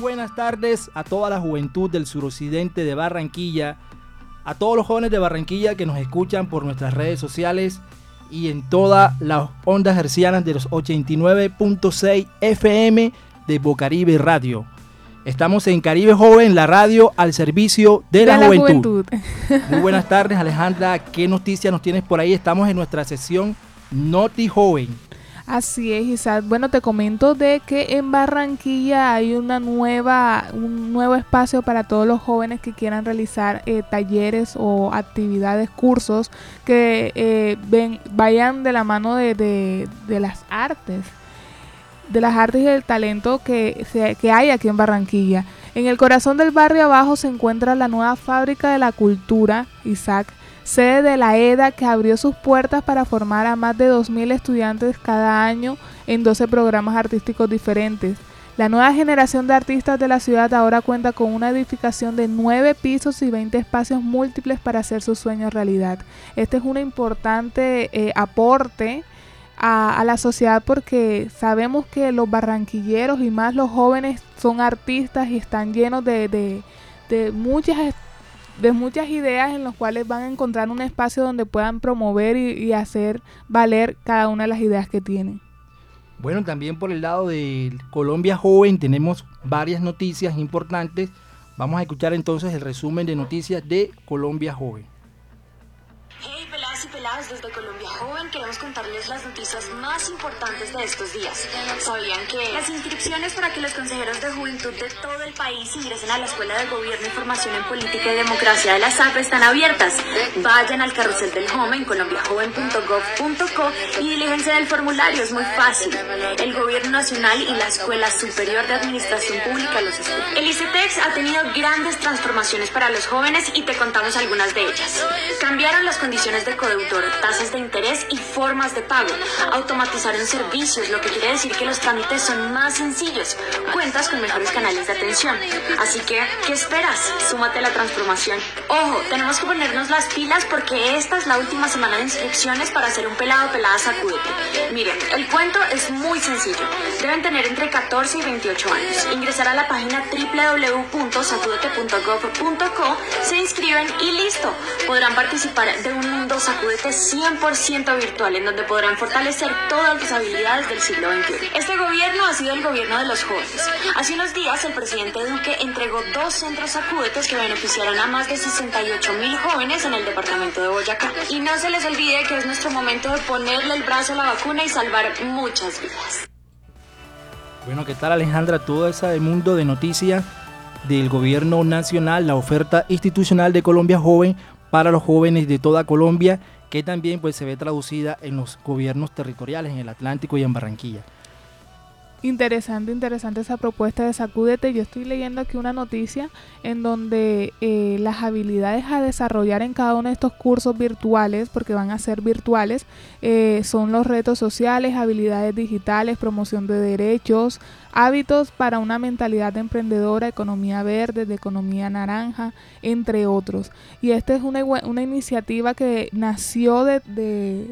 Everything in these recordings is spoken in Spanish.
Buenas tardes a toda la juventud del suroccidente de Barranquilla, a todos los jóvenes de Barranquilla que nos escuchan por nuestras redes sociales y en todas las ondas hercianas de los 89.6 FM de Bocaribe Radio. Estamos en Caribe Joven, la radio al servicio de, la, juventud. Muy buenas tardes Alejandra, ¿qué noticias nos tienes por ahí? Estamos en nuestra sesión Noti Joven. Así es, Isaac. Bueno, te comento de que en Barranquilla hay una nueva, un nuevo espacio para todos los jóvenes que quieran realizar eh, talleres o actividades, cursos que eh, vayan de la mano de, de, las artes, de las artes y del talento que, se, que hay aquí en Barranquilla. En el corazón del barrio abajo se encuentra la nueva fábrica de la cultura, Isaac, sede de la EDA que abrió sus puertas para formar a más de 2.000 estudiantes cada año en 12 programas artísticos diferentes. La nueva generación de artistas de la ciudad ahora cuenta con una edificación de 9 pisos y 20 espacios múltiples para hacer sus sueños realidad. Este es un importante eh, aporte a, la sociedad porque sabemos que los barranquilleros y más los jóvenes son artistas y están llenos de, de, de muchas de muchas ideas en las cuales van a encontrar un espacio donde puedan promover y, hacer valer cada una de las ideas que tienen. Bueno, también por el lado de Colombia Joven tenemos varias noticias importantes. Vamos a escuchar entonces el resumen de noticias de Colombia Joven. Y peladas desde Colombia Joven, queremos contarles las noticias más importantes de estos días. ¿Sabían que las inscripciones para que los consejeros de juventud de todo el país ingresen a la Escuela de Gobierno y Formación en Política y Democracia de la SAP están abiertas? Vayan al carrusel del Home en colombiajoven.gov.co y dilíjense del formulario, es muy fácil. El Gobierno Nacional y la Escuela Superior de Administración Pública los escuchan. El ICETEX ha tenido grandes transformaciones para los jóvenes y te contamos algunas de ellas. Cambiaron las condiciones de codeudor, tasas de interés y formas de pago. Automatizaron servicios, lo que quiere decir que los trámites son más sencillos. Cuentas con mejores canales de atención. Así que, ¿qué esperas? Súmate a la transformación. Ojo, tenemos que ponernos las pilas porque esta es la última semana de inscripciones para hacer un pelado pelada sacudete. Miren, el cuento es muy sencillo. Deben tener entre 14 y 28 años. Ingresar a la página www.sacudete.gov.co, se inscriben y listo. Podrán participar de un un mundo sacudete 100% virtual en donde podrán fortalecer todas las habilidades del siglo XXI. Este gobierno ha sido el gobierno de los jóvenes. Hace unos días el presidente Duque entregó dos centros sacudetes que beneficiaron a más de 68 mil jóvenes en el departamento de Boyacá. Y no se les olvide que es nuestro momento de ponerle el brazo a la vacuna y salvar muchas vidas. Bueno, ¿qué tal Alejandra? Todo ese mundo de noticias del gobierno nacional, la oferta institucional de Colombia Joven para los jóvenes de toda Colombia, que también pues, se ve traducida en los gobiernos territoriales, en el Atlántico y en Barranquilla. Interesante, interesante esa propuesta de Sacúdete. Yo estoy leyendo aquí una noticia en donde eh, las habilidades a desarrollar en cada uno de estos cursos virtuales, porque van a ser virtuales, eh, son los retos sociales, habilidades digitales, promoción de derechos, hábitos para una mentalidad emprendedora, economía verde, de economía naranja, entre otros. Y esta es una, una iniciativa que nació de,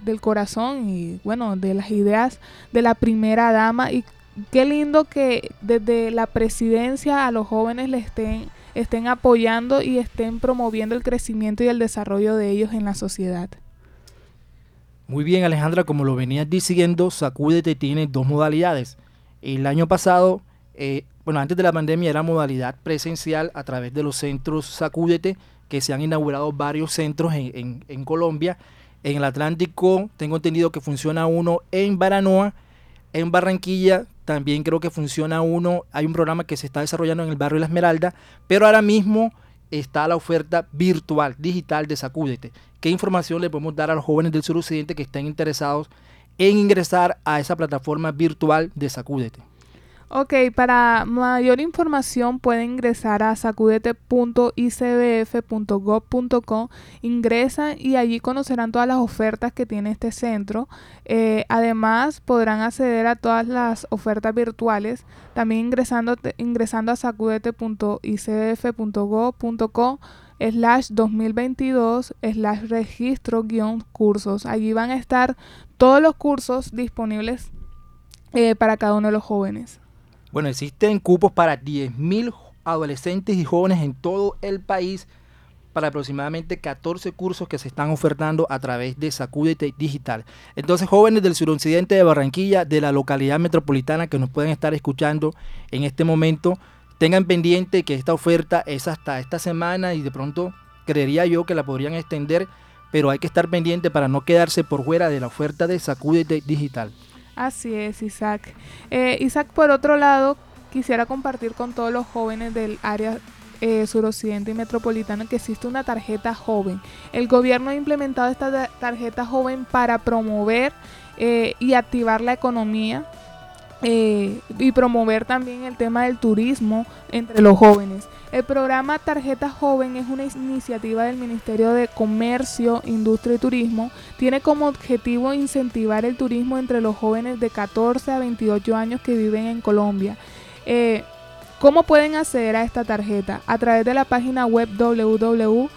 del corazón y bueno, de las ideas de la primera dama y qué lindo que desde la presidencia a los jóvenes le estén, estén apoyando y estén promoviendo el crecimiento y el desarrollo de ellos en la sociedad. Muy bien, Alejandra, como lo venías diciendo, Sacúdete tiene dos modalidades. El año pasado, eh, bueno, antes de la pandemia era modalidad presencial a través de los centros Sacúdete, que se han inaugurado varios centros en, en Colombia. En el Atlántico tengo entendido que funciona uno en Baranoa. En Barranquilla también creo que funciona uno, hay un programa que se está desarrollando en el barrio La Esmeralda, pero ahora mismo está la oferta virtual, digital de Sacúdete. ¿Qué información le podemos dar a los jóvenes del suroccidente que estén interesados en ingresar a esa plataforma virtual de Sacúdete? Ok, para mayor información pueden ingresar a sacudete.icbf.gov.co, ingresan y allí conocerán todas las ofertas que tiene este centro. Eh, además podrán acceder a todas las ofertas virtuales, también ingresando, ingresando a sacudete.icbf.gov.co slash 2022 slash registro guion cursos. Allí van a estar todos los cursos disponibles eh, para cada uno de los jóvenes. Bueno, existen cupos para 10.000 adolescentes y jóvenes en todo el país para aproximadamente 14 cursos que se están ofertando a través de Sacúdete Digital. Entonces, jóvenes del suroccidente de Barranquilla, de la localidad metropolitana que nos pueden estar escuchando en este momento, tengan pendiente que esta oferta es hasta esta semana y de pronto creería yo que la podrían extender, pero hay que estar pendiente para no quedarse por fuera de la oferta de Sacúdete Digital. Así es, Isaac. Eh, Isaac, por otro lado, quisiera compartir con todos los jóvenes del área eh, suroccidente y metropolitana que existe una tarjeta joven. El gobierno ha implementado esta tarjeta joven para promover eh, y activar la economía eh, y promover también el tema del turismo entre los jóvenes. El programa Tarjeta Joven es una iniciativa del Ministerio de Comercio, Industria y Turismo. Tiene como objetivo incentivar el turismo entre los jóvenes de 14 a 28 años que viven en Colombia. Eh, ¿Cómo pueden acceder a esta tarjeta? A través de la página web www.tarjeta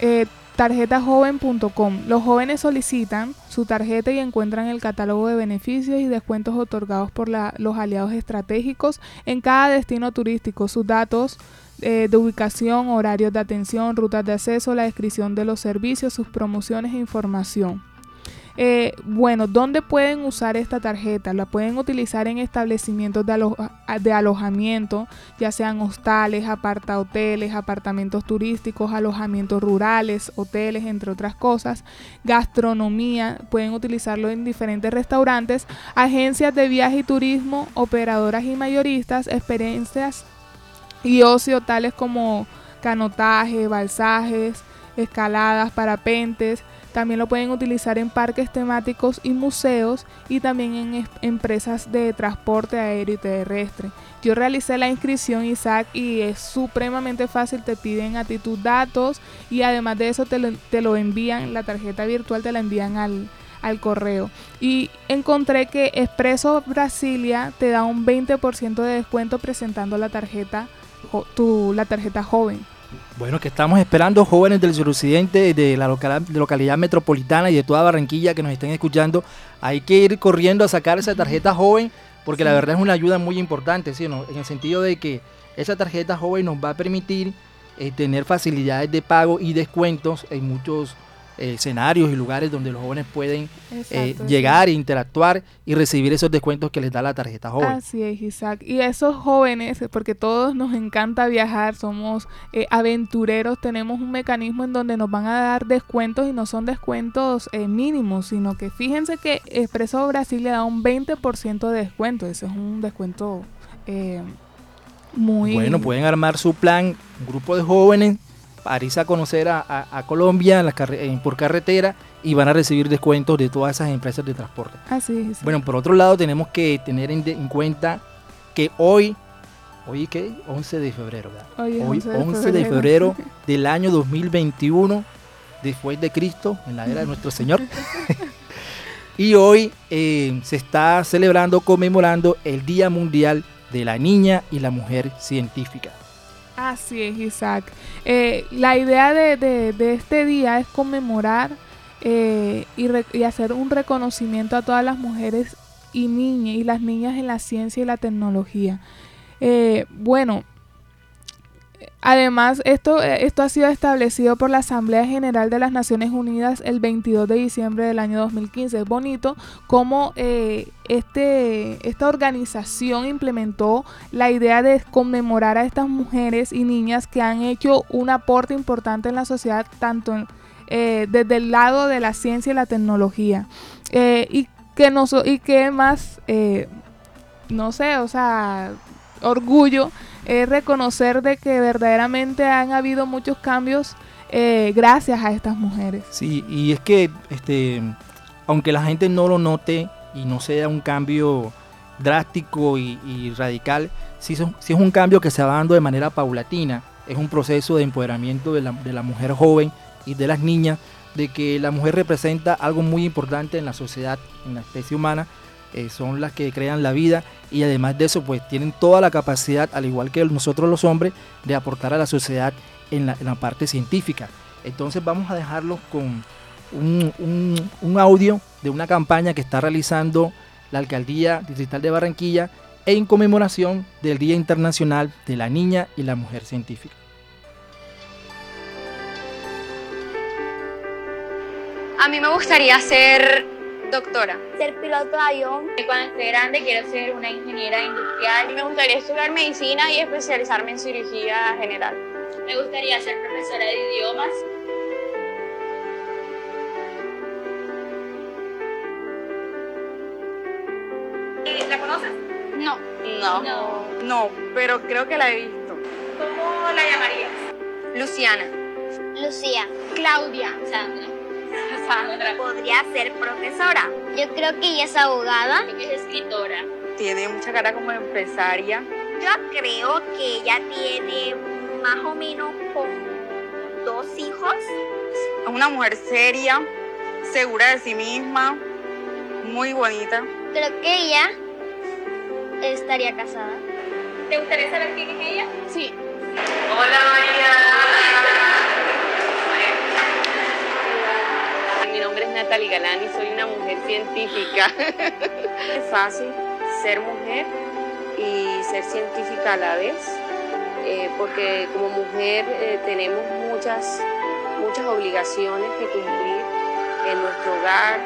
eh, tarjetajoven.com. Los jóvenes solicitan su tarjeta y encuentran el catálogo de beneficios y descuentos otorgados por los aliados estratégicos en cada destino turístico, sus datos eh, de ubicación, horarios de atención, rutas de acceso, la descripción de los servicios, sus promociones e información. Eh, bueno, ¿dónde pueden usar esta tarjeta? La pueden utilizar en establecimientos de, alojamiento, ya sean hostales, apartahoteles, apartamentos turísticos, alojamientos rurales, hoteles, entre otras cosas. Gastronomía, pueden utilizarlo en diferentes restaurantes, agencias de viaje y turismo, operadoras y mayoristas, experiencias y ocio tales como canotaje, balsajes, escaladas, parapentes, también lo pueden utilizar en parques temáticos y museos y también en empresas de transporte aéreo y terrestre. Yo realicé la inscripción Isaac y es supremamente fácil, te piden a ti tus datos y además de eso te lo, envían, la tarjeta virtual te la envían al, al correo. Y encontré que Expreso Brasilia te da un 20% de descuento presentando la tarjeta, tu, la tarjeta joven. Bueno, que estamos esperando jóvenes del suroccidente, de la localidad, metropolitana y de toda Barranquilla que nos estén escuchando. Hay que ir corriendo a sacar esa tarjeta joven porque la verdad es una ayuda muy importante, ¿sí? en el sentido de que esa tarjeta joven nos va a permitir eh, tener facilidades de pago y descuentos en muchos eh, escenarios y lugares donde los jóvenes pueden eh, llegar e interactuar y recibir esos descuentos que les da la tarjeta joven. Así es, Isaac. Y esos jóvenes, porque todos nos encanta viajar, somos eh, aventureros, tenemos un mecanismo en donde nos van a dar descuentos y no son descuentos mínimos, sino que fíjense que Expreso Brasil le da un 20% de descuento. Eso es un descuento muy... Bueno, pueden armar su plan, un grupo de jóvenes a a conocer a, Colombia por carretera y van a recibir descuentos de todas esas empresas de transporte. Así es. Bueno, por otro lado tenemos que tener en, cuenta que hoy, hoy qué, 11 de febrero, Hoy, 11, de, febrero. del año 2021, después de Cristo, en la era de nuestro Señor. y hoy eh, se está celebrando, conmemorando el Día Mundial de la Niña y la Mujer Científica. Así es, Isaac. Eh, la idea de, este día es conmemorar eh, y, hacer un reconocimiento a todas las mujeres y niñas y las niñas en la ciencia y la tecnología. Eh, bueno, Además, esto, eh, esto ha sido establecido por la Asamblea General de las Naciones Unidas el 22 de diciembre del año 2015. Es bonito cómo eh, este, esta organización implementó la idea de conmemorar a estas mujeres y niñas que han hecho un aporte importante en la sociedad, tanto eh, desde el lado de la ciencia y la tecnología. y que nos, y que más, eh, no sé, o sea, orgullo es reconocer de que verdaderamente han habido muchos cambios eh, gracias a estas mujeres. Sí, y es que este, aunque la gente no lo note y no sea un cambio drástico y, radical, sí, es un cambio que se va dando de manera paulatina, es un proceso de empoderamiento de la, de la mujer joven y de las niñas, de que la mujer representa algo muy importante en la sociedad, en la especie humana, eh, son las que crean la vida y además de eso pues tienen toda la capacidad, al igual que nosotros los hombres, de aportar a la sociedad en la, parte científica. Entonces vamos a dejarlos con un, un, audio de una campaña que está realizando la Alcaldía Distrital de Barranquilla en conmemoración del Día Internacional de la Niña y la Mujer Científica. A mí me gustaría ser doctora. Ser piloto de avión. Cuando esté grande quiero ser una ingeniera industrial. Me gustaría estudiar medicina y especializarme en cirugía general. Me gustaría ser profesora de idiomas. ¿La conoces? No. No. No. No, pero creo que la he visto. ¿Cómo la llamarías? Luciana. Lucía. Claudia. Sandra. Podría ser profesora. Yo creo que ella es abogada. Creo que es escritora. Tiene mucha cara como empresaria. Yo creo que ella tiene más o menos como dos hijos. Es una mujer seria, segura de sí misma, muy bonita. Creo que ella estaría casada. ¿Te gustaría saber quién es ella? Sí. Hola María. Mi nombre es Natalie Galán soy una mujer científica. es fácil ser mujer y ser científica a la vez, eh, porque como mujer eh, tenemos muchas, muchas obligaciones que cumplir en nuestro hogar.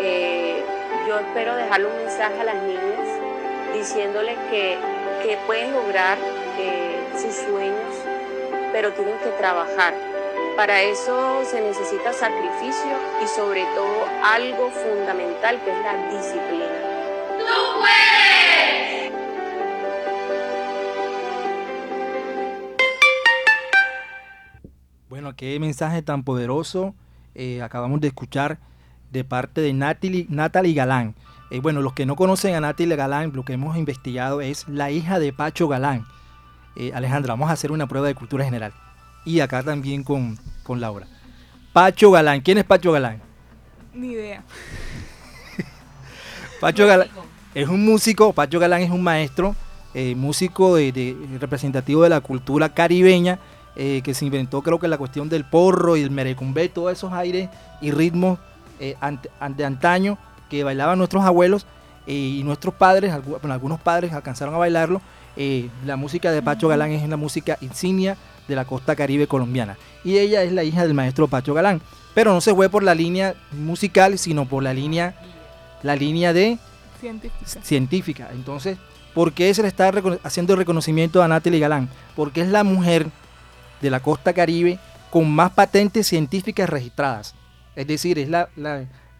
Eh, yo espero dejarle un mensaje a las niñas diciéndoles que, que pueden lograr sus sueños, pero tienen que trabajar para eso se necesita sacrificio y sobre todo algo fundamental que es la disciplina. ¡Tú puedes! Bueno, qué mensaje tan poderoso eh, acabamos de escuchar de parte de Natalie, Natalie Galán. Eh, bueno, los que no conocen a Natalie Galán, lo que hemos investigado es la hija de Pacho Galán. Eh, Alejandra, vamos a hacer una prueba de cultura general y acá también con, Laura. Pacho Galán, ¿quién es Pacho Galán? Ni idea. Pacho Galán es un músico, Pacho Galán es un maestro, eh, músico de, representativo de la cultura caribeña, eh, que se inventó creo que la cuestión del porro y el merecumbé, todos esos aires y ritmos eh, de antaño que bailaban nuestros abuelos y nuestros padres, algunos padres alcanzaron a bailarlo. la música de Pacho Galán es una música insignia de la costa caribe colombiana. Y ella es la hija del maestro Pacho Galán. Pero no se fue por la línea musical, sino por la línea, la línea de científica. Entonces, ¿por qué se le está haciendo el reconocimiento a Natalie Galán? Porque es la mujer de la costa caribe con más patentes científicas registradas. Es decir, es la,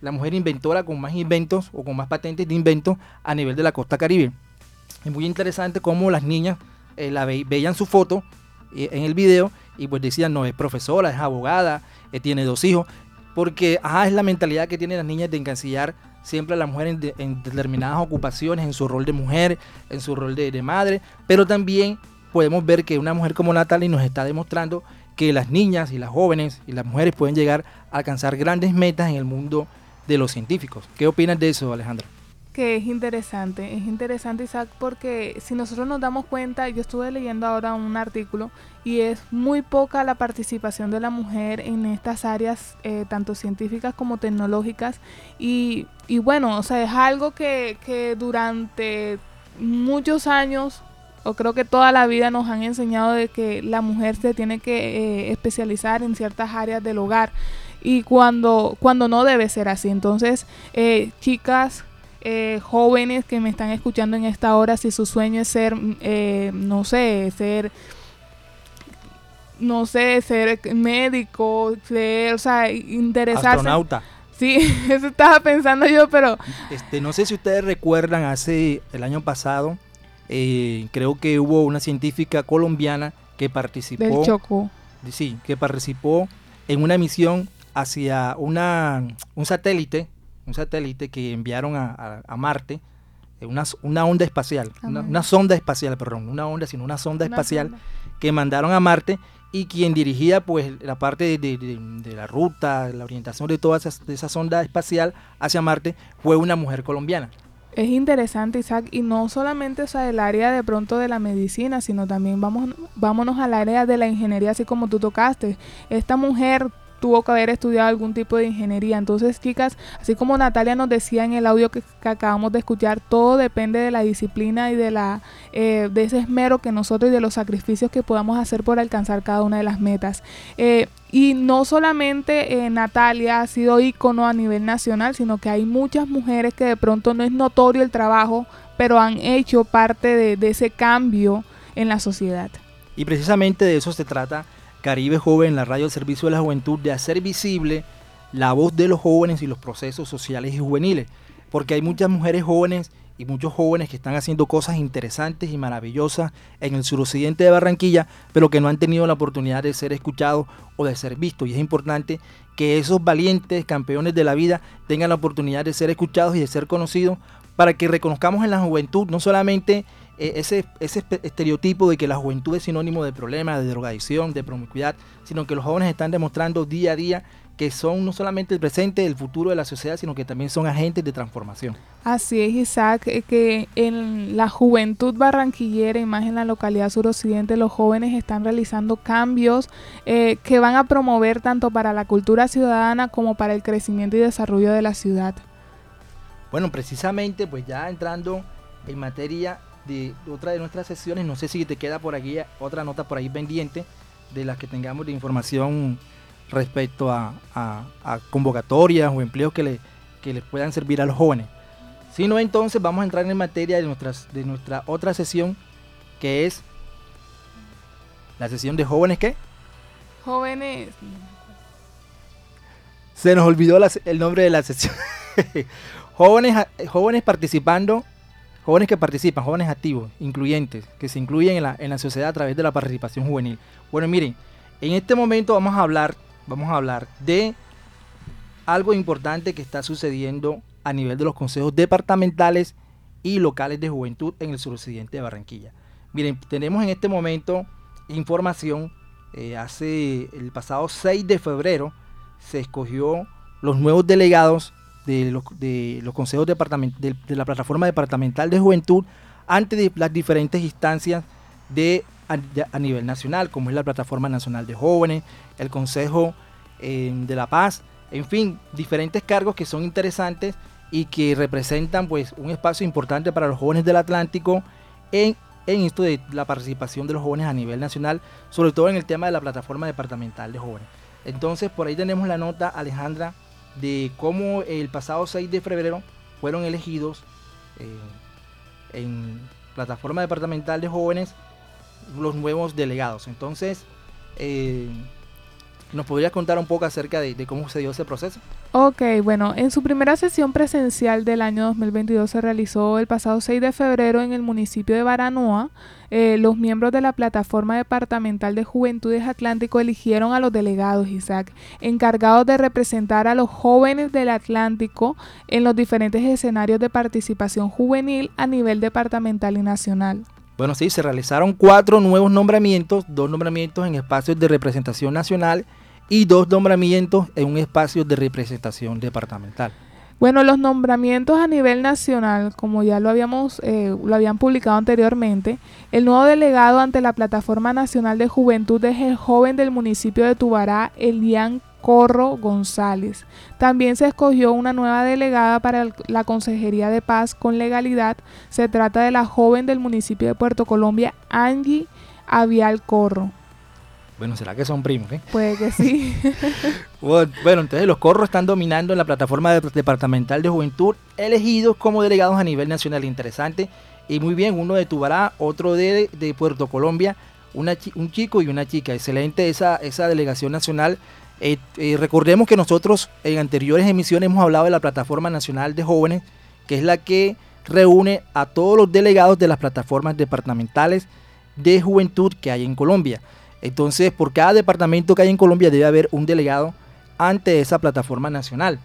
mujer inventora con más inventos o con más patentes de inventos a nivel de la costa caribe. Es muy interesante cómo las niñas eh, la veían su foto en el video y pues decían, no, es profesora, es abogada, eh, tiene dos hijos, porque ajá, es la mentalidad que tienen las niñas de encancillar siempre a la mujer en, determinadas ocupaciones, en su rol de mujer, en su rol de, de, madre, pero también podemos ver que una mujer como Natalie nos está demostrando que las niñas y las jóvenes y las mujeres pueden llegar a alcanzar grandes metas en el mundo de los científicos. ¿Qué opinas de eso, Alejandro? Que es interesante, es interesante Isaac porque si nosotros nos damos cuenta, yo estuve leyendo ahora un artículo y es muy poca la participación de la mujer en estas áreas, eh, tanto científicas como tecnológicas y, y, bueno, o sea, es algo que, que durante muchos años o creo que toda la vida nos han enseñado de que la mujer se tiene que eh, especializar en ciertas áreas del hogar y cuando, cuando no debe ser así. Entonces, eh, chicas eh, jóvenes que me están escuchando en esta hora, si su sueño es ser, eh, no sé, ser, no sé, ser médico, ser, o sea, interesarse. Astronauta. Sí, eso estaba pensando yo, pero... Este, no sé si ustedes recuerdan, hace el año pasado, eh, creo que hubo una científica colombiana que participó... Del Chocó. Sí, que participó en una misión hacia una, un satélite, un satélite que enviaron a, a, Marte, eh, una, una, onda espacial, una, una, sonda espacial, perdón, una onda, sino una sonda una espacial sonda. que mandaron a Marte y quien dirigía pues la parte de, de, de, de la ruta, la orientación de toda esa, de esa sonda espacial hacia Marte fue una mujer colombiana. Es interesante, Isaac, y no solamente o sea, el área de pronto de la medicina, sino también vamos, vámonos al área de la ingeniería, así como tú tocaste. Esta mujer tuvo que haber estudiado algún tipo de ingeniería. Entonces, chicas, así como Natalia nos decía en el audio que, acabamos de escuchar, todo depende de la disciplina y de la eh, de ese esmero que nosotros y de los sacrificios que podamos hacer por alcanzar cada una de las metas. Eh, y no solamente eh, Natalia ha sido ícono a nivel nacional, sino que hay muchas mujeres que de pronto no es notorio el trabajo, pero han hecho parte de ese cambio en la sociedad. Y precisamente de eso se trata Caribe Joven, la radio del servicio de la juventud, de hacer visible la voz de los jóvenes y los procesos sociales y juveniles. Porque hay muchas mujeres jóvenes y muchos jóvenes que están haciendo cosas interesantes y maravillosas en el suroccidente de Barranquilla, pero que no han tenido la oportunidad de ser escuchados o de ser vistos. Y es importante que esos valientes campeones de la vida tengan la oportunidad de ser escuchados y de ser conocidos para que reconozcamos en la juventud no solamente ese, ese estereotipo de que la juventud es sinónimo de problemas, de drogadicción, de promiscuidad, sino que los jóvenes están demostrando día a día que son no solamente el presente, el futuro de la sociedad, sino que también son agentes de transformación. Así es, Isaac, que en la juventud barranquillera y más en la localidad suroccidente, los jóvenes están realizando cambios eh, que van a promover tanto para la cultura ciudadana como para el crecimiento y desarrollo de la ciudad. Bueno, precisamente, pues ya entrando en materia de otra de nuestras sesiones. No sé si te queda por aquí otra nota por ahí pendiente de las que tengamos de información respecto a, a, a convocatorias o empleos que, le, que les puedan servir a los jóvenes. Si no, entonces vamos a entrar en materia de, nuestras, de nuestra otra sesión, que es la sesión de jóvenes, ¿qué? Jóvenes. Se nos olvidó la, el nombre de la sesión. jóvenes, jóvenes participando jóvenes que participan, jóvenes activos, incluyentes, que se incluyen en la, sociedad a través de la participación juvenil. Bueno, miren, en este momento vamos a hablar, vamos a hablar de algo importante que está sucediendo a nivel de los consejos departamentales y locales de juventud en el suroccidente de Barranquilla. Miren, tenemos en este momento información, eh, hace el pasado 6 de febrero se escogió los nuevos delegados de los, de los consejos departament de, de, la plataforma departamental de juventud ante de las diferentes instancias de a, nivel nacional, como es la plataforma nacional de jóvenes, el Consejo eh, de la Paz, en fin, diferentes cargos que son interesantes y que representan pues un espacio importante para los jóvenes del Atlántico en, en esto de la participación de los jóvenes a nivel nacional, sobre todo en el tema de la plataforma departamental de jóvenes. Entonces por ahí tenemos la nota, Alejandra, de cómo el pasado 6 de febrero fueron elegidos eh, en plataforma departamental de jóvenes los nuevos delegados. Entonces, eh, ¿nos podrías contar un poco acerca de, cómo se dio ese proceso? Ok, bueno, en su primera sesión presencial del año 2022 se realizó el pasado 6 de febrero en el municipio de Baranoa. Eh, los miembros de la Plataforma Departamental de Juventudes Atlántico eligieron a los delegados, Isaac, encargados de representar a los jóvenes del Atlántico en los diferentes escenarios de participación juvenil a nivel departamental y nacional. Bueno, sí, se realizaron cuatro nuevos nombramientos, dos nombramientos en espacios de representación nacional y dos nombramientos en un espacio de representación departamental. Bueno, los nombramientos a nivel nacional, como ya lo habíamos, eh, lo habían publicado anteriormente, el nuevo delegado ante la Plataforma Nacional de Juventud es el joven del municipio de Tubará, Elian Corro González. También se escogió una nueva delegada para la Consejería de Paz con legalidad. Se trata de la joven del municipio de Puerto Colombia, Angie Avial Corro. Bueno, ¿será que son primos? Eh? Puede que sí. bueno, entonces los corros están dominando en la plataforma de, departamental de juventud, elegidos como delegados a nivel nacional. Interesante. Y muy bien, uno de Tubará, otro de, de Puerto Colombia, una, un chico y una chica. Excelente esa, esa delegación nacional Eh, eh, recordemos que nosotros en anteriores emisiones hemos hablado de la Plataforma Nacional de Jóvenes, que es la que reúne a todos los delegados de las plataformas departamentales de juventud que hay en Colombia. Entonces, por cada departamento que hay en Colombia debe haber un delegado ante esa plataforma nacional.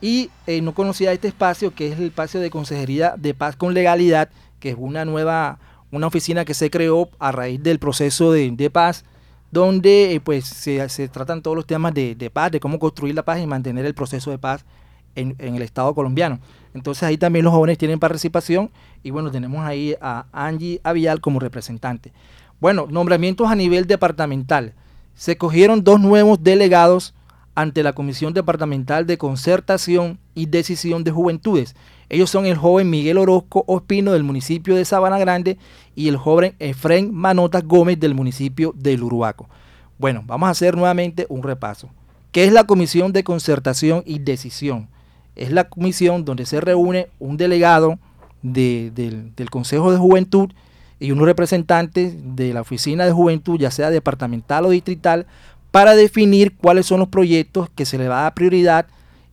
Y eh, no conocía este espacio, que es el espacio de Consejería de Paz con Legalidad, que es una nueva, una oficina que se creó a raíz del proceso de, paz, donde eh, pues se, tratan todos los temas de, paz, de cómo construir la paz y mantener el proceso de paz en, en, el Estado colombiano. Entonces ahí también los jóvenes tienen participación y bueno, tenemos ahí a Angie Avial como representante. Bueno, nombramientos a nivel departamental. Se cogieron dos nuevos delegados ante la Comisión Departamental de Concertación y Decisión de Juventudes. Ellos son el joven Miguel Orozco Ospino del municipio de Sabana Grande y el joven Efren Manotas Gómez del municipio del Uruaco. Bueno, vamos a hacer nuevamente un repaso. ¿Qué es la Comisión de Concertación y Decisión? Es la comisión donde se reúne un delegado del, del Consejo de Juventud y unos representantes de la Oficina de Juventud, ya sea departamental o distrital, para definir cuáles son los proyectos que se les va a dar prioridad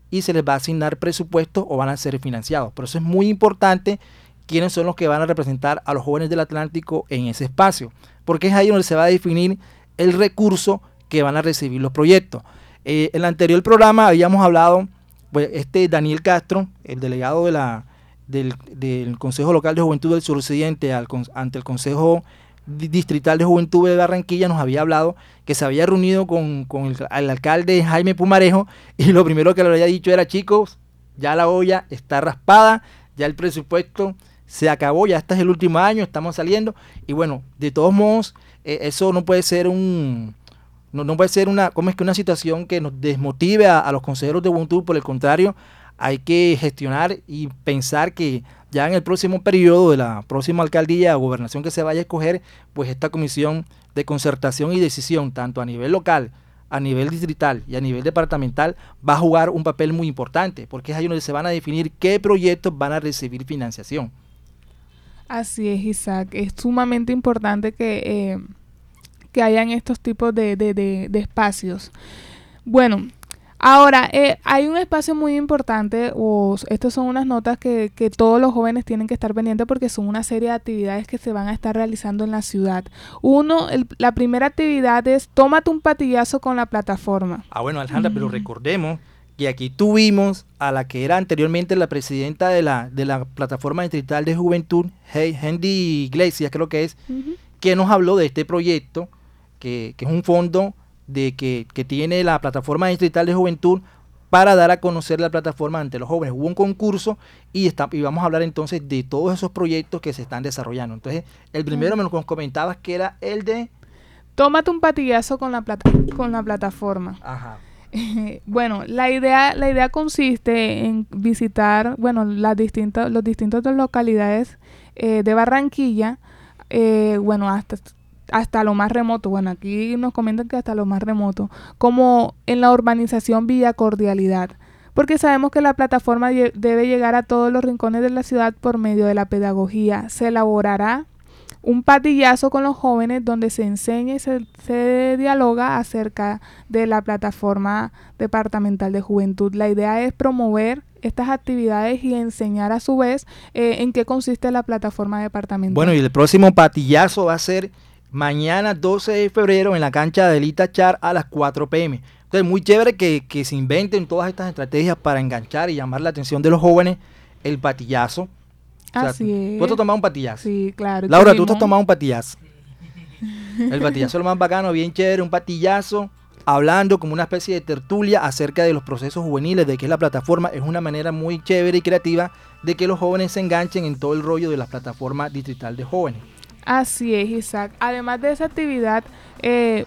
y se les va a asignar presupuestos o van a ser financiados. Por eso es muy importante quiénes son los que van a representar a los jóvenes del Atlántico en ese espacio, porque es ahí donde se va a definir el recurso que van a recibir los proyectos. Eh, en el anterior programa habíamos hablado, pues este Daniel Castro, el delegado de la, del, Consejo Local de Juventud del Suroccidente ante el Consejo Distrital de Juventud de Barranquilla nos había hablado que se había reunido con, el, alcalde Jaime Pumarejo y lo primero que le había dicho era chicos, ya la olla está raspada, ya el presupuesto se acabó, ya este es el último año, estamos saliendo y bueno, de todos modos eh, eso no puede ser un no, puede ser una como es que una situación que nos desmotive a, a los consejeros de juventud, por el contrario, hay que gestionar y pensar que ya en el próximo periodo de la próxima alcaldía o gobernación que se vaya a escoger, pues esta comisión de concertación y decisión, tanto a nivel local, a nivel distrital y a nivel departamental, va a jugar un papel muy importante, porque es ahí donde se van a definir qué proyectos van a recibir financiación. Así es, Isaac. Es sumamente importante que, eh, que hayan estos tipos de, de, de espacios. Bueno, Ahora, eh, hay un espacio muy importante, o estas son unas notas que, que, todos los jóvenes tienen que estar pendientes porque son una serie de actividades que se van a estar realizando en la ciudad. Uno, la primera actividad es tómate un patillazo con la plataforma. Ah, bueno, Alejandra, pero recordemos que aquí tuvimos a la que era anteriormente la presidenta de la, de la plataforma distrital de juventud, Hendy Iglesias, creo que es, que nos habló de este proyecto, que, que es un fondo de que, tiene la plataforma distrital de juventud para dar a conocer la plataforma ante los jóvenes. Hubo un concurso y, está, y vamos a hablar entonces de todos esos proyectos que se están desarrollando. Entonces, el primero me lo comentabas que era el de... Tómate un patillazo con la, plata con la plataforma. Ajá. bueno, la idea, la idea consiste en visitar, bueno, las distintas, los distintas localidades eh, de Barranquilla, eh, bueno, hasta hasta lo más remoto, bueno, aquí nos comentan que hasta lo más remoto, como en la urbanización Villa Cordialidad, porque sabemos que la plataforma debe llegar a todos los rincones de la ciudad por medio de la pedagogía. Se elaborará un patillazo con los jóvenes donde se enseña y se, dialoga acerca de la plataforma departamental de juventud. La idea es promover estas actividades y enseñar a su vez eh, en qué consiste la plataforma departamental. Bueno, y el próximo patillazo va a ser mañana 12 de febrero en la cancha de Elita Char a las 4 pm. Entonces, muy chévere que, se inventen todas estas estrategias para enganchar y llamar la atención de los jóvenes. El patillazo. Así es. ¿Tú has tomado un patillazo? Sí, claro. Laura, tú has tomado un patillazo. El patillazo es lo más bacano, bien chévere, un patillazo hablando como una especie de tertulia acerca de los procesos juveniles, de que la plataforma es una manera muy chévere y creativa de que los jóvenes se enganchen en todo el rollo de la plataforma distrital de jóvenes. Así es, Isaac. Además de esa actividad, eh,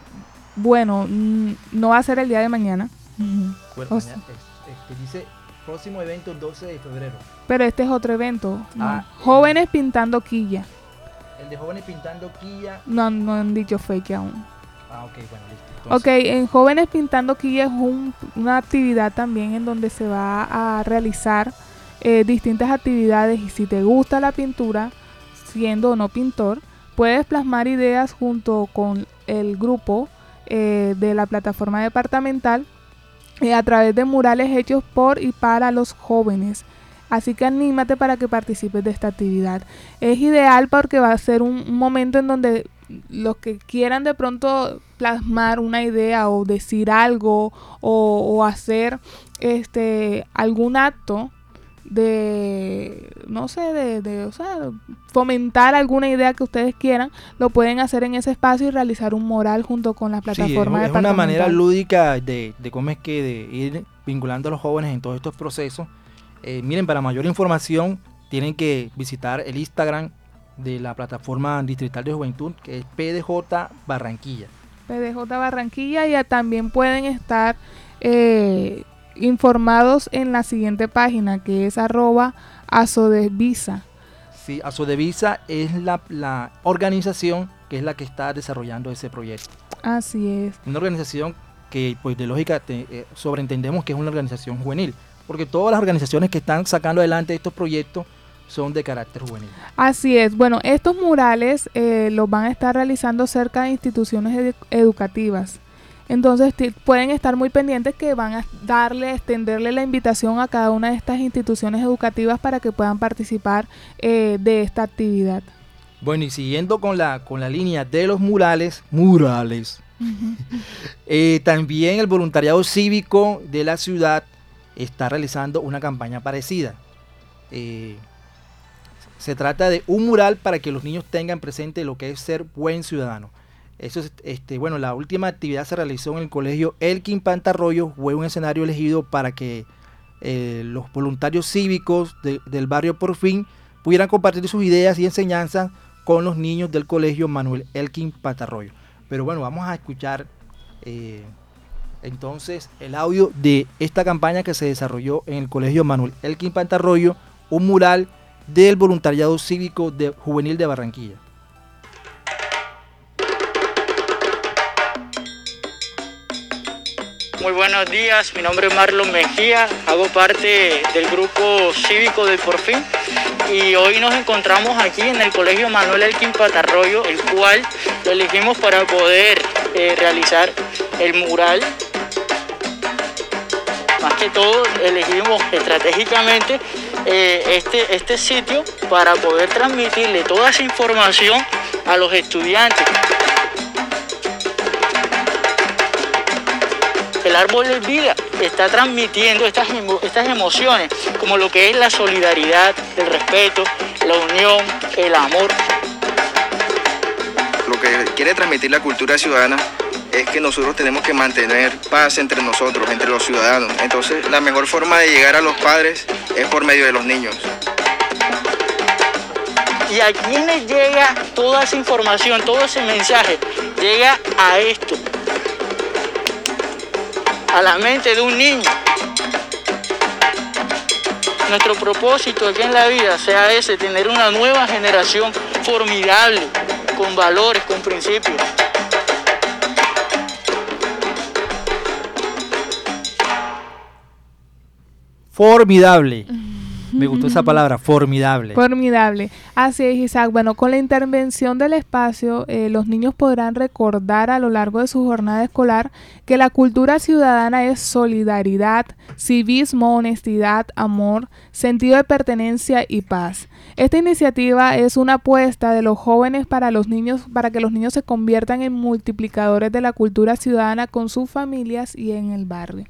bueno, no va a ser el día de mañana. Bueno, este, dice próximo evento 12 de febrero. Pero este es otro evento. Ah, jóvenes pintando quilla. El de jóvenes pintando quilla. No, no han dicho fake aún. Ah, ok, bueno, listo. Ok, en Jóvenes Pintando Quilla es una actividad también en donde se va a realizar eh, distintas actividades y si te gusta la pintura, siendo o no pintor, Puedes plasmar ideas junto con el grupo eh, de la plataforma departamental eh, a través de murales hechos por y para los jóvenes. Así que anímate para que participes de esta actividad. Es ideal porque va a ser un, momento en donde los que quieran de pronto plasmar una idea o decir algo o, o hacer este algún acto de, no sé, de, o sea, fomentar alguna idea que ustedes quieran, lo pueden hacer en ese espacio y realizar un moral junto con la plataforma. Sí, es, una manera lúdica de, de cómo es que de ir vinculando a los jóvenes en todos estos procesos. Eh, miren, para mayor información tienen que visitar el Instagram de la plataforma distrital de juventud que es PDJ Barranquilla. PDJ Barranquilla y también pueden estar eh, informados en la siguiente página que es arroba asodevisa. Sí, Asodevisa es la, la organización que es la que está desarrollando ese proyecto. Así es. Una organización que pues de lógica eh, sobreentendemos que es una organización juvenil, porque todas las organizaciones que están sacando adelante estos proyectos son de carácter juvenil. Así es. Bueno, estos murales eh, los van a estar realizando cerca de instituciones educativas. Entonces pueden estar muy pendientes que van a darle, extenderle la invitación a cada una de estas instituciones educativas para que puedan participar eh, de esta actividad. Bueno, y siguiendo con la, con la línea de los murales, murales, eh, también el voluntariado cívico de la ciudad está realizando una campaña parecida. Eh, se trata de un mural para que los niños tengan presente lo que es ser buen ciudadano. Eso es, este, bueno, la última actividad se realizó en el colegio Elkin Pantarroyo, fue un escenario elegido para que eh, los voluntarios cívicos del barrio por fin pudieran compartir sus ideas y enseñanzas con los niños del colegio Manuel Elkin Pantarroyo. Pero bueno, vamos a escuchar eh, entonces el audio de esta campaña que se desarrolló en el colegio Manuel Elkin Pantarroyo, un mural del voluntariado cívico de, juvenil de Barranquilla. Muy buenos días, mi nombre es Marlon Mejía, hago parte del grupo cívico del Porfín y hoy nos encontramos aquí en el Colegio Manuel Elkin Patarroyo, el cual lo elegimos para poder eh, realizar el mural. Más que todo elegimos estratégicamente eh, este, este sitio para poder transmitirle toda esa información a los estudiantes. El árbol de vida está transmitiendo estas, estas emociones, como lo que es la solidaridad, el respeto, la unión, el amor. Lo que quiere transmitir la cultura ciudadana es que nosotros tenemos que mantener paz entre nosotros, entre los ciudadanos. Entonces, la mejor forma de llegar a los padres es por medio de los niños. ¿Y a quiénes llega toda esa información, todo ese mensaje? Llega a esto, a la mente de un niño. Nuestro propósito aquí en la vida sea ese, tener una nueva generación formidable, con valores, con principios. Formidable. Me gustó esa palabra, formidable. Formidable. Así es, Isaac. Bueno, con la intervención del espacio, eh, los niños podrán recordar a lo largo de su jornada escolar que la cultura ciudadana es solidaridad, civismo, honestidad, amor, sentido de pertenencia y paz. Esta iniciativa es una apuesta de los jóvenes para los niños, para que los niños se conviertan en multiplicadores de la cultura ciudadana con sus familias y en el barrio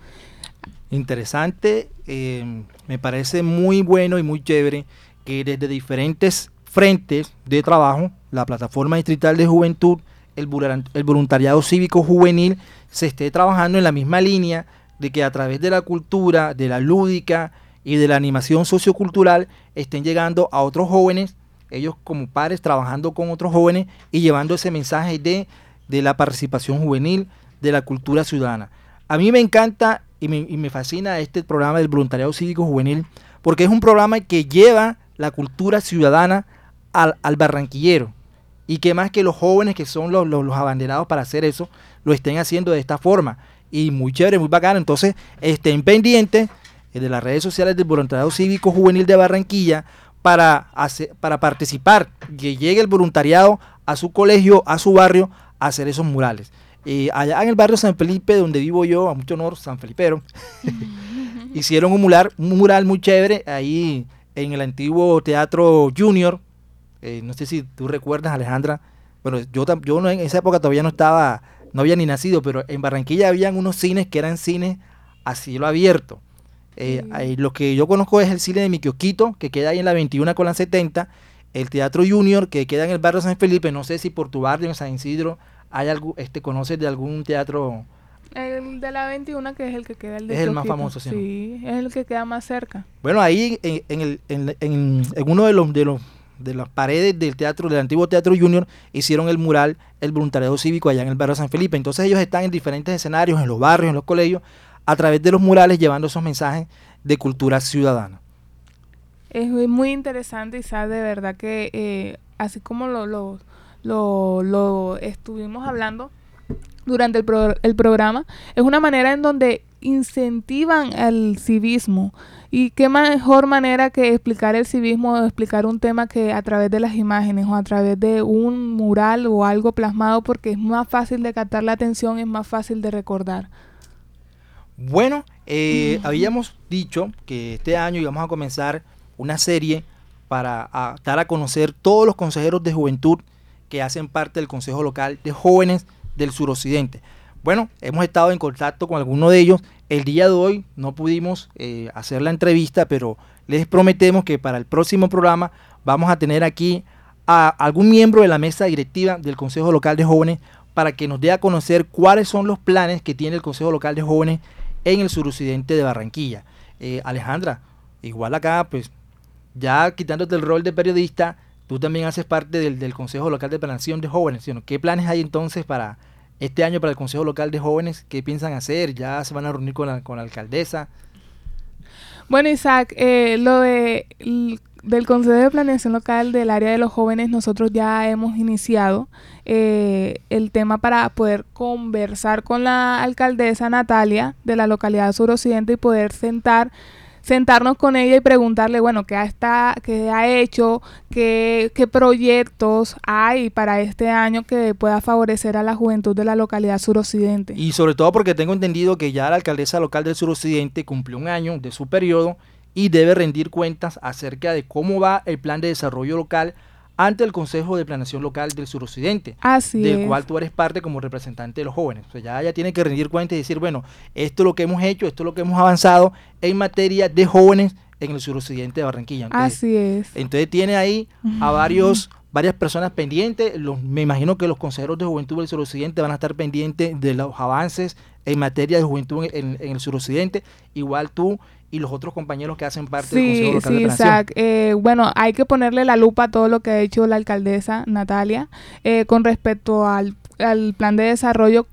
interesante. Eh, me parece muy bueno y muy chévere que desde diferentes frentes de trabajo, la plataforma distrital de juventud, el, voluntariado cívico juvenil, se esté trabajando en la misma línea de que a través de la cultura, de la lúdica y de la animación sociocultural estén llegando a otros jóvenes, ellos como padres trabajando con otros jóvenes y llevando ese mensaje de, de la participación juvenil, de la cultura ciudadana. A mí me encanta y me, fascina este programa del voluntariado cívico juvenil porque es un programa que lleva la cultura ciudadana al, barranquillero y que más que los jóvenes que son los, abanderados para hacer eso, lo estén haciendo de esta forma. Y muy chévere, muy bacano. Entonces, estén pendientes eh, de las redes sociales del Voluntariado Cívico Juvenil de Barranquilla para, para participar, que llegue el voluntariado a su colegio, a su barrio, a hacer esos murales. Eh, allá en el barrio San Felipe, donde vivo yo, a mucho honor, San Felipero, hicieron un mural, un mural muy chévere ahí en el antiguo Teatro Junior. Eh, no sé si tú recuerdas, Alejandra. Bueno, yo, yo en esa época todavía no estaba, no había ni nacido, pero en Barranquilla habían unos cines que eran cines a cielo abierto. Eh, lo que yo conozco es el cine de Miquioquito, que queda ahí en la 21 con la 70, el Teatro Junior, que queda en el barrio San Felipe, no sé si por tu barrio en San Isidro hay algo, este, conoces de algún teatro. El de la 21, que es el que queda el de Es el más famoso, sí. Sí, es el que queda más cerca. Bueno, ahí en, en, el, en, en, uno de los, de los de las paredes del teatro, del antiguo Teatro Junior, hicieron el mural El Voluntariado Cívico allá en el barrio San Felipe. Entonces ellos están en diferentes escenarios, en los barrios, en los colegios, a través de los murales, llevando esos mensajes de cultura ciudadana. Es muy interesante y sabe de verdad que eh, así como lo, lo, lo, lo, estuvimos hablando durante el, el programa, es una manera en donde incentivan el civismo. Y qué mejor manera que explicar el civismo o explicar un tema que a través de las imágenes o a través de un mural o algo plasmado porque es más fácil de captar la atención, es más fácil de recordar. Bueno, eh, habíamos dicho que este año íbamos a comenzar una serie para dar a conocer todos los consejeros de juventud que hacen parte del Consejo Local de Jóvenes del Suroccidente. Bueno, hemos estado en contacto con algunos de ellos. El día de hoy no pudimos eh, hacer la entrevista, pero les prometemos que para el próximo programa vamos a tener aquí a algún miembro de la mesa directiva del Consejo Local de Jóvenes para que nos dé a conocer cuáles son los planes que tiene el Consejo Local de Jóvenes en el suroccidente de Barranquilla. Eh, Alejandra, igual acá, pues ya quitándote el rol de periodista, tú también haces parte del, Consejo Local de Planación de Jóvenes. ¿Qué planes hay entonces para este año para el Consejo Local de Jóvenes? ¿Qué piensan hacer? ¿Ya se van a reunir con la, con la alcaldesa? Bueno, Isaac, eh, lo de del Consejo de Planeación Local del área de los jóvenes, nosotros ya hemos iniciado eh, el tema para poder conversar con la alcaldesa Natalia de la localidad suroccidente y poder sentar sentarnos con ella y preguntarle, bueno, qué, está, qué ha hecho, qué, qué proyectos hay para este año que pueda favorecer a la juventud de la localidad suroccidente. Y sobre todo porque tengo entendido que ya la alcaldesa local del suroccidente cumplió un año de su periodo y debe rendir cuentas acerca de cómo va el plan de desarrollo local ante el Consejo de Planeación Local del Suroccidente, Así del cual tú eres parte como representante de los jóvenes. O sea, ya ella tiene que rendir cuentas y decir, bueno, esto es lo que hemos hecho, esto es lo que hemos avanzado en materia de jóvenes en el suroccidente de Barranquilla. Así es. Entonces tiene ahí a varios varias personas pendientes. Los, me imagino que los consejeros de juventud del suroccidente van a estar pendientes de los avances en materia de juventud en, en el suroccidente. Igual tú y los otros compañeros que hacen parte del Consejo Local sí, de Isaac. Eh, bueno, hay que ponerle la lupa a todo lo que ha hecho la alcaldesa Natalia eh, con respecto al, plan de desarrollo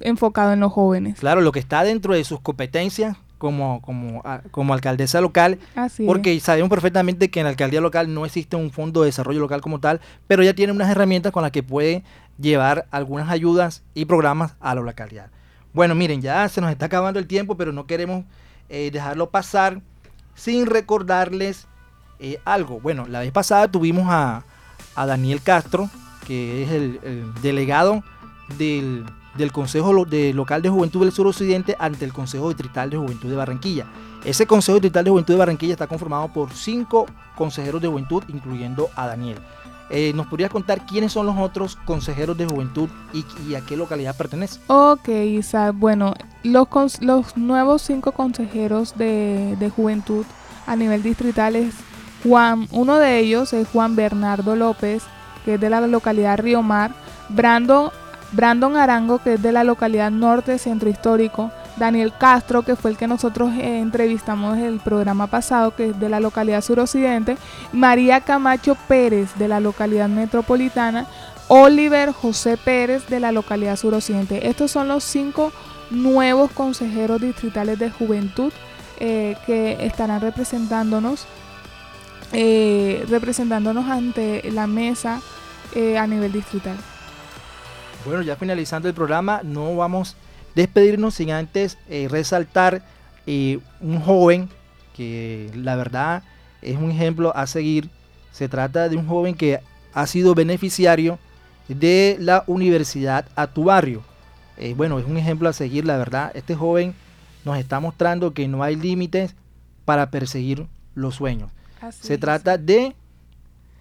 enfocado en los jóvenes. Claro, lo que está dentro de sus competencias como, como, como alcaldesa local, porque sabemos perfectamente que en la alcaldía local no existe un fondo de desarrollo local como tal, pero ya tiene unas herramientas con las que puede llevar algunas ayudas y programas a la localidad. Bueno, miren, ya se nos está acabando el tiempo, pero no queremos eh, dejarlo pasar sin recordarles eh, algo. Bueno, la vez pasada tuvimos a, Daniel Castro, que es el, delegado del, Consejo de Local de Juventud del Suroccidente ante el Consejo Distrital de Juventud de Barranquilla. Ese Consejo Distrital de Juventud de Barranquilla está conformado por cinco consejeros de juventud, incluyendo a Daniel. Eh, ¿Nos podrías contar quiénes son los otros consejeros de juventud y, a qué localidad pertenecen? Ok, Isa. Bueno, los, los nuevos cinco consejeros de, de, juventud a nivel distrital es Juan, uno de ellos es Juan Bernardo López, que es de la localidad Río Mar, Brandon, Brandon Arango, que es de la localidad Norte Centro Histórico, Daniel Castro, que fue el que nosotros eh, entrevistamos en el programa pasado, que es de la localidad suroccidente, María Camacho Pérez, de la localidad metropolitana, Oliver José Pérez, de la localidad suroccidente. Estos son los cinco nuevos consejeros distritales de juventud eh, que estarán representándonos, eh, representándonos ante la mesa a nivel distrital. Bueno, ya finalizando el programa, no vamos despedirnos sin antes eh, resaltar eh, un joven que la verdad es un ejemplo a seguir. Se trata de un joven que ha sido beneficiario de la Universidad a tu barrio. eh, bueno, es un ejemplo a seguir, la verdad. Este joven nos está mostrando que no hay límites para perseguir los sueños. Se trata de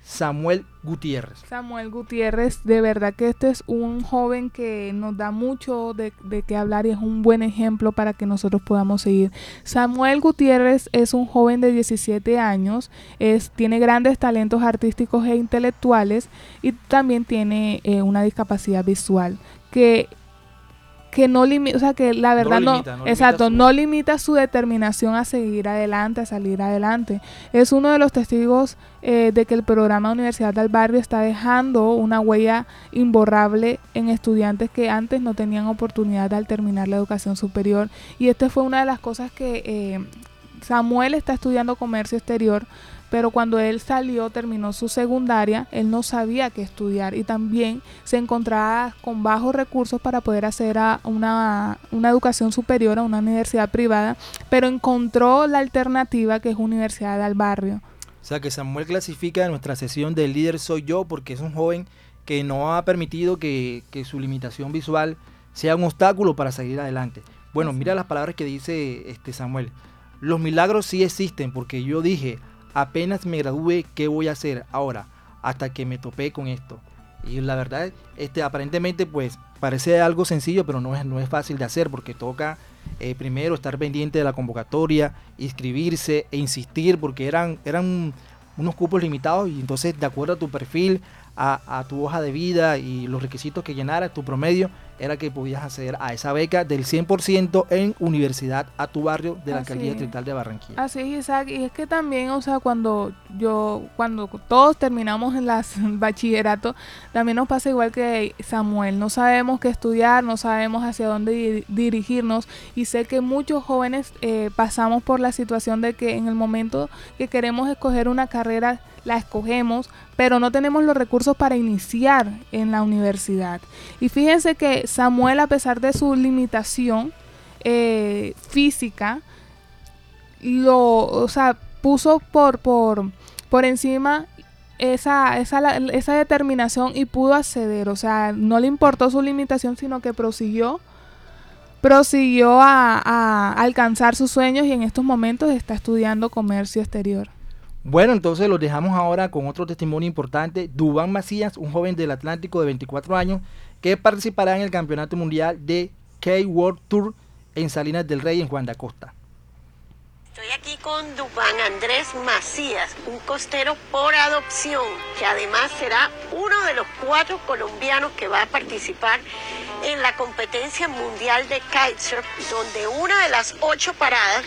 Samuel Gutiérrez. Samuel Gutiérrez, de verdad que este es un joven que nos da mucho de, qué hablar y es un buen ejemplo para que nosotros podamos seguir. Samuel Gutiérrez es un joven de 17 años, es, tiene grandes talentos artísticos e intelectuales y también tiene eh, una discapacidad visual que que no limita, o sea, que la verdad no, exacto, no limita su determinación a seguir adelante, a salir adelante. Es uno de los testigos eh, de que el programa Universidad del Barrio está dejando una huella imborrable en estudiantes que antes no tenían oportunidad al terminar la educación superior. Y esta fue una de las cosas que eh, Samuel está estudiando comercio exterior pero cuando él salió, terminó su secundaria, él no sabía qué estudiar y también se encontraba con bajos recursos para poder hacer una, una educación superior a una universidad privada, pero encontró la alternativa que es Universidad del Barrio. O sea que Samuel clasifica en nuestra sesión del líder soy yo porque es un joven que no ha permitido que, que su limitación visual sea un obstáculo para seguir adelante. Bueno, mira las palabras que dice este Samuel. Los milagros sí existen porque yo dije, apenas me gradúe, ¿qué voy a hacer ahora? Hasta que me topé con esto. Y la verdad, este, aparentemente, pues parece algo sencillo, pero no es, no es fácil de hacer porque toca eh, primero estar pendiente de la convocatoria, inscribirse e insistir porque eran, eran unos cupos limitados y entonces de acuerdo a tu perfil, a, a tu hoja de vida y los requisitos que llenara, tu promedio, era que podías acceder a esa beca del 100% en Universidad a tu barrio de la alcaldía distrital de Barranquilla. Así es, Isaac. Y es que también, o sea, cuando yo, cuando todos terminamos en las bachillerato, también nos pasa igual que Samuel. No sabemos qué estudiar, no sabemos hacia dónde dirigirnos. Y sé que muchos jóvenes eh, pasamos por la situación de que en el momento que queremos escoger una carrera, la escogemos, pero no tenemos los recursos para iniciar en la universidad. Y fíjense que Samuel, a pesar de su limitación eh, física, lo, o sea, puso por, por, por encima esa, esa, esa determinación y pudo acceder. O sea, no le importó su limitación, sino que prosiguió prosiguió a, a, alcanzar sus sueños y en estos momentos está estudiando comercio exterior. Bueno, entonces los dejamos ahora con otro testimonio importante. Dubán Macías, un joven del Atlántico de 24 años, que participará en el Campeonato Mundial de K-World Tour en Salinas del Rey, en Juan de Acosta. Estoy aquí con Dubán Andrés Macías, un costero por adopción, que además será uno de los cuatro colombianos que va a participar en la competencia mundial de kitesurf, donde una de las ocho paradas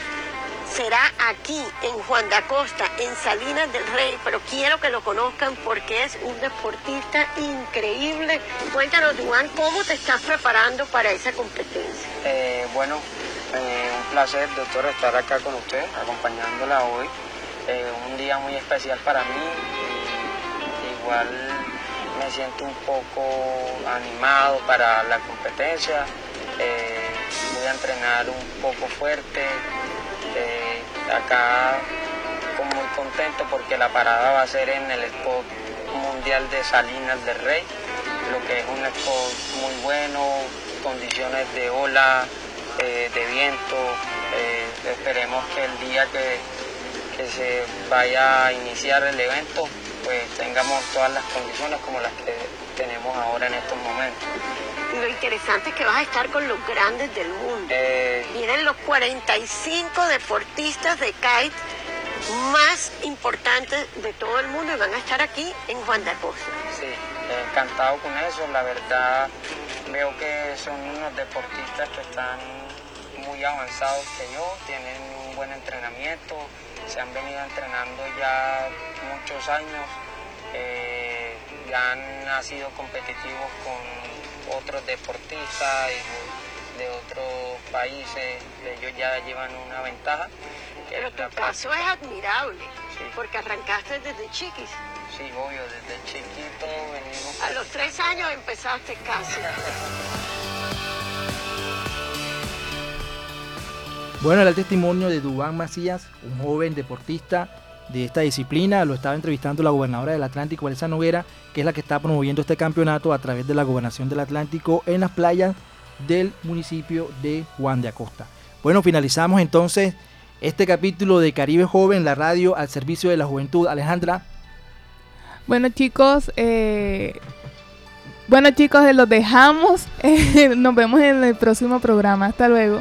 será aquí en Juan de Acosta, en Salinas del Rey, pero quiero que lo conozcan porque es un deportista increíble. Cuéntanos, Juan, ¿cómo te estás preparando para esa competencia? Eh, bueno, eh, un placer, doctor, estar acá con usted, acompañándola hoy. Eh, un día muy especial para mí. igual me siento un poco animado para la competencia. voy a entrenar un poco fuerte, eh, acá muy contento porque la parada va a ser en el Expo Mundial de Salinas del Rey, lo que es un expo muy bueno, condiciones de ola, eh, de viento. Eh, esperemos que el día que, que se vaya a iniciar el evento, pues tengamos todas las condiciones como las que tenemos ahora en estos momentos lo interesante es que vas a estar con los grandes del mundo. Eh, Vienen los 45 deportistas de kite más importantes de todo el mundo y van a estar aquí en Juan de Acosta. Sí, encantado con eso. La verdad, veo que son unos deportistas que están muy avanzados que yo, tienen un buen entrenamiento, se han venido entrenando ya muchos años, eh, ya han sido competitivos con otros deportistas de otros países, ellos ya llevan una ventaja. Pero tu caso es admirable, porque arrancaste desde chiquis. Sí, obvio, desde chiquito venimos. A los tres años empezaste casi. Bueno, el testimonio de Dubán Macías, un joven deportista de esta disciplina. Lo estaba entrevistando la gobernadora del Atlántico, Elsa Noguera, que es la que está promoviendo este campeonato a través de la gobernación del Atlántico en las playas del municipio de Juan de Acosta. Bueno, finalizamos entonces este capítulo de Caribe Joven, la radio al servicio de la juventud. Alejandra. Bueno chicos, eh, bueno chicos, los dejamos. nos vemos en el próximo programa. Hasta luego.